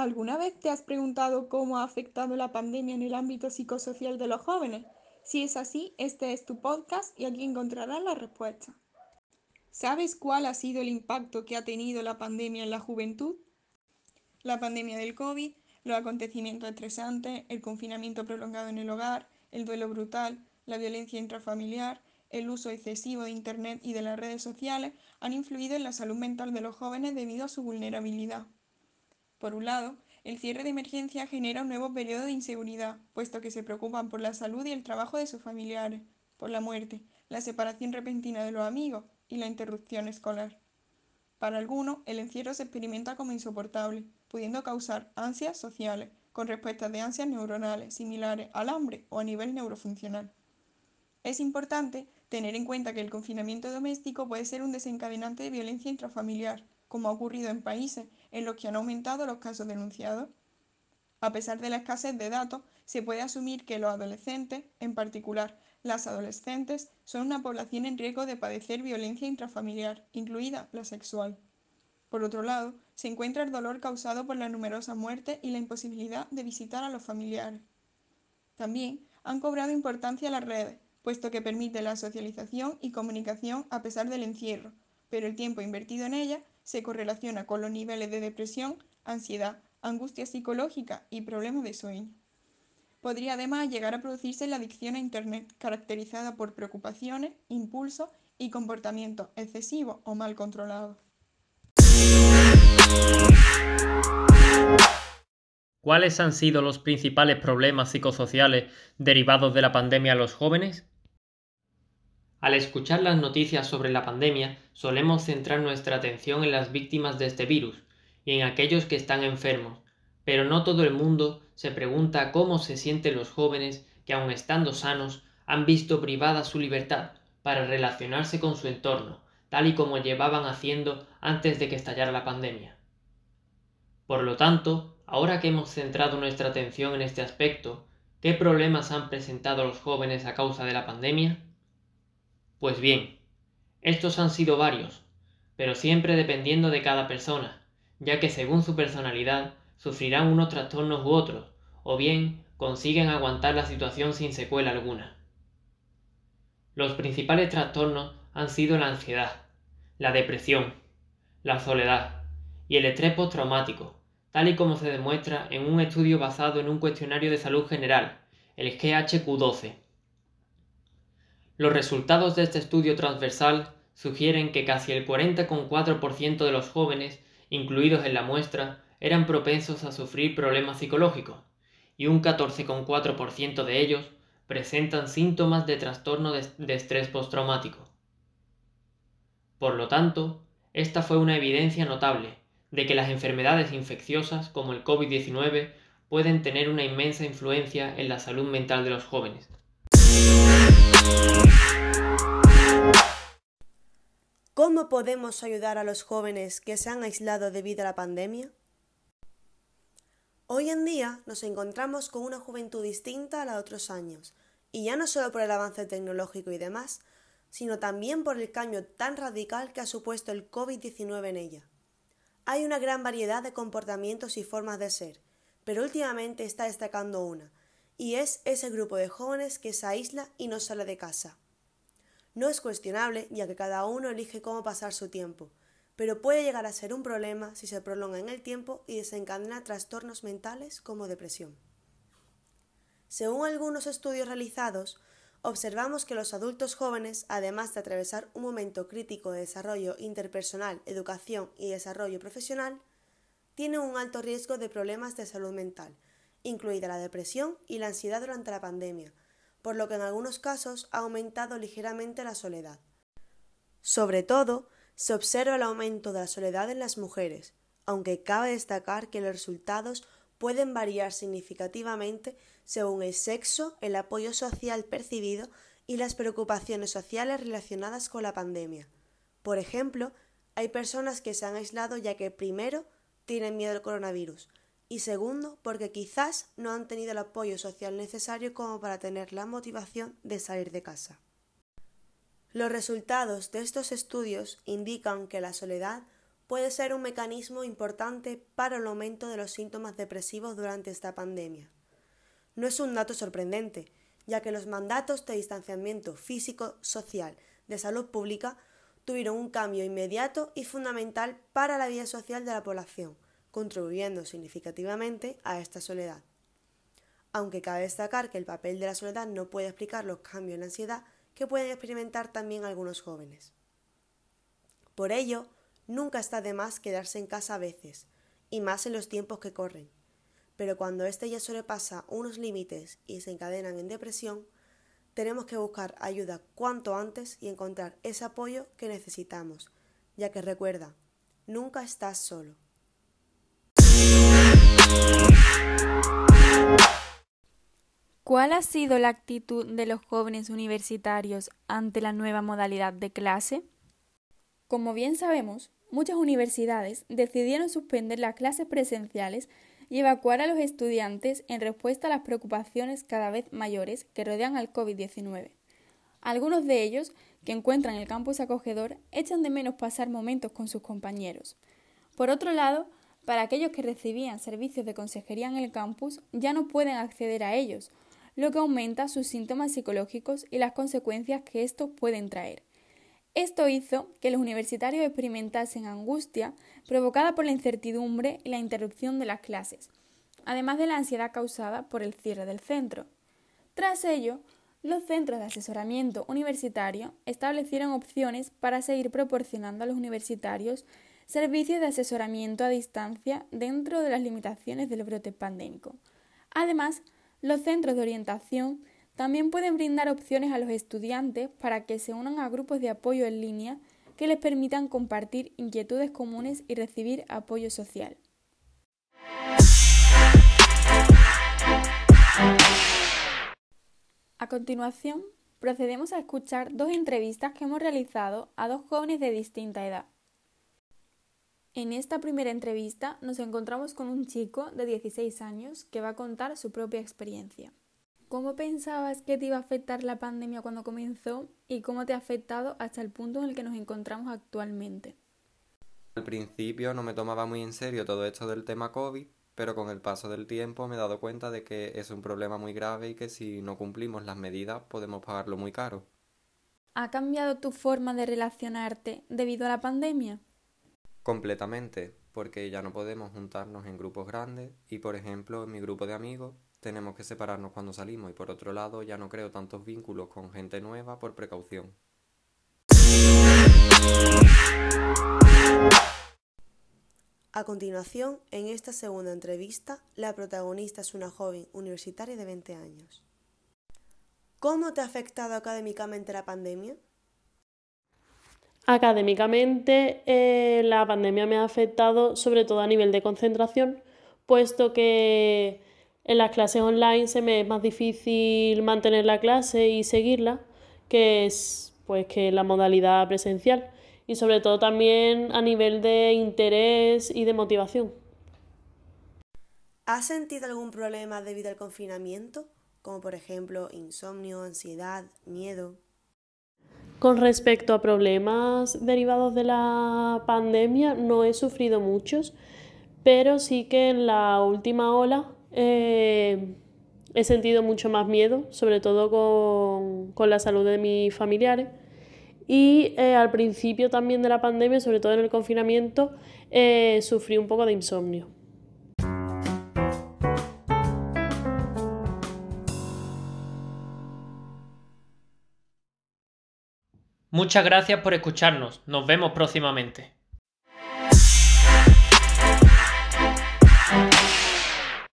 ¿Alguna vez te has preguntado cómo ha afectado la pandemia en el ámbito psicosocial de los jóvenes? Si es así, este es tu podcast y aquí encontrarás la respuesta. ¿Sabes cuál ha sido el impacto que ha tenido la pandemia en la juventud? La pandemia del COVID, los acontecimientos estresantes, el confinamiento prolongado en el hogar, el duelo brutal, la violencia intrafamiliar, el uso excesivo de Internet y de las redes sociales han influido en la salud mental de los jóvenes debido a su vulnerabilidad. Por un lado, el cierre de emergencia genera un nuevo periodo de inseguridad, puesto que se preocupan por la salud y el trabajo de sus familiares, por la muerte, la separación repentina de los amigos y la interrupción escolar. Para algunos, el encierro se experimenta como insoportable, pudiendo causar ansias sociales, con respuestas de ansias neuronales similares al hambre o a nivel neurofuncional. Es importante tener en cuenta que el confinamiento doméstico puede ser un desencadenante de violencia intrafamiliar, como ha ocurrido en países en los que han aumentado los casos denunciados. A pesar de la escasez de datos, se puede asumir que los adolescentes, en particular las adolescentes, son una población en riesgo de padecer violencia intrafamiliar, incluida la sexual. Por otro lado, se encuentra el dolor causado por la numerosa muerte y la imposibilidad de visitar a los familiares. También han cobrado importancia las redes, puesto que permiten la socialización y comunicación a pesar del encierro, pero el tiempo invertido en ellas se correlaciona con los niveles de depresión, ansiedad, angustia psicológica y problemas de sueño. Podría además llegar a producirse la adicción a Internet, caracterizada por preocupaciones, impulsos y comportamientos excesivos o mal controlados. ¿Cuáles han sido los principales problemas psicosociales derivados de la pandemia a los jóvenes? Al escuchar las noticias sobre la pandemia, solemos centrar nuestra atención en las víctimas de este virus y en aquellos que están enfermos, pero no todo el mundo se pregunta cómo se sienten los jóvenes que aun estando sanos han visto privada su libertad para relacionarse con su entorno, tal y como llevaban haciendo antes de que estallara la pandemia. Por lo tanto, ahora que hemos centrado nuestra atención en este aspecto, ¿qué problemas han presentado los jóvenes a causa de la pandemia? Pues bien, estos han sido varios, pero siempre dependiendo de cada persona, ya que según su personalidad sufrirán unos trastornos u otros, o bien consiguen aguantar la situación sin secuela alguna. Los principales trastornos han sido la ansiedad, la depresión, la soledad y el estrés postraumático, tal y como se demuestra en un estudio basado en un cuestionario de salud general, el GHQ12. Los resultados de este estudio transversal sugieren que casi el 40,4% de los jóvenes incluidos en la muestra eran propensos a sufrir problemas psicológicos y un 14,4% de ellos presentan síntomas de trastorno de, estrés postraumático. Por lo tanto, esta fue una evidencia notable de que las enfermedades infecciosas como el COVID-19 pueden tener una inmensa influencia en la salud mental de los jóvenes. ¿Cómo podemos ayudar a los jóvenes que se han aislado debido a la pandemia? Hoy en día nos encontramos con una juventud distinta a la de otros años, y ya no solo por el avance tecnológico y demás, sino también por el cambio tan radical que ha supuesto el COVID-19 en ella. Hay una gran variedad de comportamientos y formas de ser, pero últimamente está destacando una, y es ese grupo de jóvenes que se aísla y no sale de casa. No es cuestionable, ya que cada uno elige cómo pasar su tiempo, pero puede llegar a ser un problema si se prolonga en el tiempo y desencadena trastornos mentales como depresión. Según algunos estudios realizados, observamos que los adultos jóvenes, además de atravesar un momento crítico de desarrollo interpersonal, educación y desarrollo profesional, tienen un alto riesgo de problemas de salud mental, incluida la depresión y la ansiedad durante la pandemia, por lo que en algunos casos ha aumentado ligeramente la soledad. Sobre todo, se observa el aumento de la soledad en las mujeres, aunque cabe destacar que los resultados pueden variar significativamente según el sexo, el apoyo social percibido y las preocupaciones sociales relacionadas con la pandemia. Por ejemplo, hay personas que se han aislado ya que primero tienen miedo al coronavirus, y segundo, porque quizás no han tenido el apoyo social necesario como para tener la motivación de salir de casa. Los resultados de estos estudios indican que la soledad puede ser un mecanismo importante para el aumento de los síntomas depresivos durante esta pandemia. No es un dato sorprendente, ya que los mandatos de distanciamiento físico-social de salud pública tuvieron un cambio inmediato y fundamental para la vida social de la población, contribuyendo significativamente a esta soledad. Aunque cabe destacar que el papel de la soledad no puede explicar los cambios en la ansiedad que pueden experimentar también algunos jóvenes. Por ello, nunca está de más quedarse en casa a veces, y más en los tiempos que corren. Pero cuando éste ya sobrepasa unos límites y se encadenan en depresión, tenemos que buscar ayuda cuanto antes y encontrar ese apoyo que necesitamos, ya que recuerda, nunca estás solo. ¿Cuál ha sido la actitud de los jóvenes universitarios ante la nueva modalidad de clase? Como bien sabemos, muchas universidades decidieron suspender las clases presenciales y evacuar a los estudiantes en respuesta a las preocupaciones cada vez mayores que rodean al COVID-19. Algunos de ellos, que encuentran el campus acogedor, echan de menos pasar momentos con sus compañeros. Por otro lado, para aquellos que recibían servicios de consejería en el campus, ya no pueden acceder a ellos, lo que aumenta sus síntomas psicológicos y las consecuencias que estos pueden traer. Esto hizo que los universitarios experimentasen angustia provocada por la incertidumbre y la interrupción de las clases, además de la ansiedad causada por el cierre del centro. Tras ello, los centros de asesoramiento universitario establecieron opciones para seguir proporcionando a los universitarios servicios de asesoramiento a distancia dentro de las limitaciones del brote pandémico. Además, los centros de orientación también pueden brindar opciones a los estudiantes para que se unan a grupos de apoyo en línea que les permitan compartir inquietudes comunes y recibir apoyo social. A continuación, procedemos a escuchar dos entrevistas que hemos realizado a dos jóvenes de distinta edad. En esta primera entrevista nos encontramos con un chico de 16 años que va a contar su propia experiencia. ¿Cómo pensabas que te iba a afectar la pandemia cuando comenzó y cómo te ha afectado hasta el punto en el que nos encontramos actualmente? Al principio no me tomaba muy en serio todo esto del tema COVID, pero con el paso del tiempo me he dado cuenta de que es un problema muy grave y que si no cumplimos las medidas podemos pagarlo muy caro. ¿Ha cambiado tu forma de relacionarte debido a la pandemia? Completamente, porque ya no podemos juntarnos en grupos grandes y, por ejemplo, en mi grupo de amigos tenemos que separarnos cuando salimos y, por otro lado, ya no creo tantos vínculos con gente nueva por precaución. A continuación, en esta segunda entrevista, la protagonista es una joven universitaria de 20 años. ¿Cómo te ha afectado académicamente la pandemia? Académicamente, eh, la pandemia me ha afectado sobre todo a nivel de concentración, puesto que en las clases online se me es más difícil mantener la clase y seguirla que es pues que la modalidad presencial y sobre todo también a nivel de interés y de motivación. ¿Has sentido algún problema debido al confinamiento? Como por ejemplo insomnio, ansiedad, miedo. Con respecto a problemas derivados de la pandemia, no he sufrido muchos, pero sí que en la última ola eh, he sentido mucho más miedo, sobre todo con, la salud de mis familiares. Y eh, al principio también de la pandemia, sobre todo en el confinamiento, eh, sufrí un poco de insomnio. Muchas gracias por escucharnos. Nos vemos próximamente.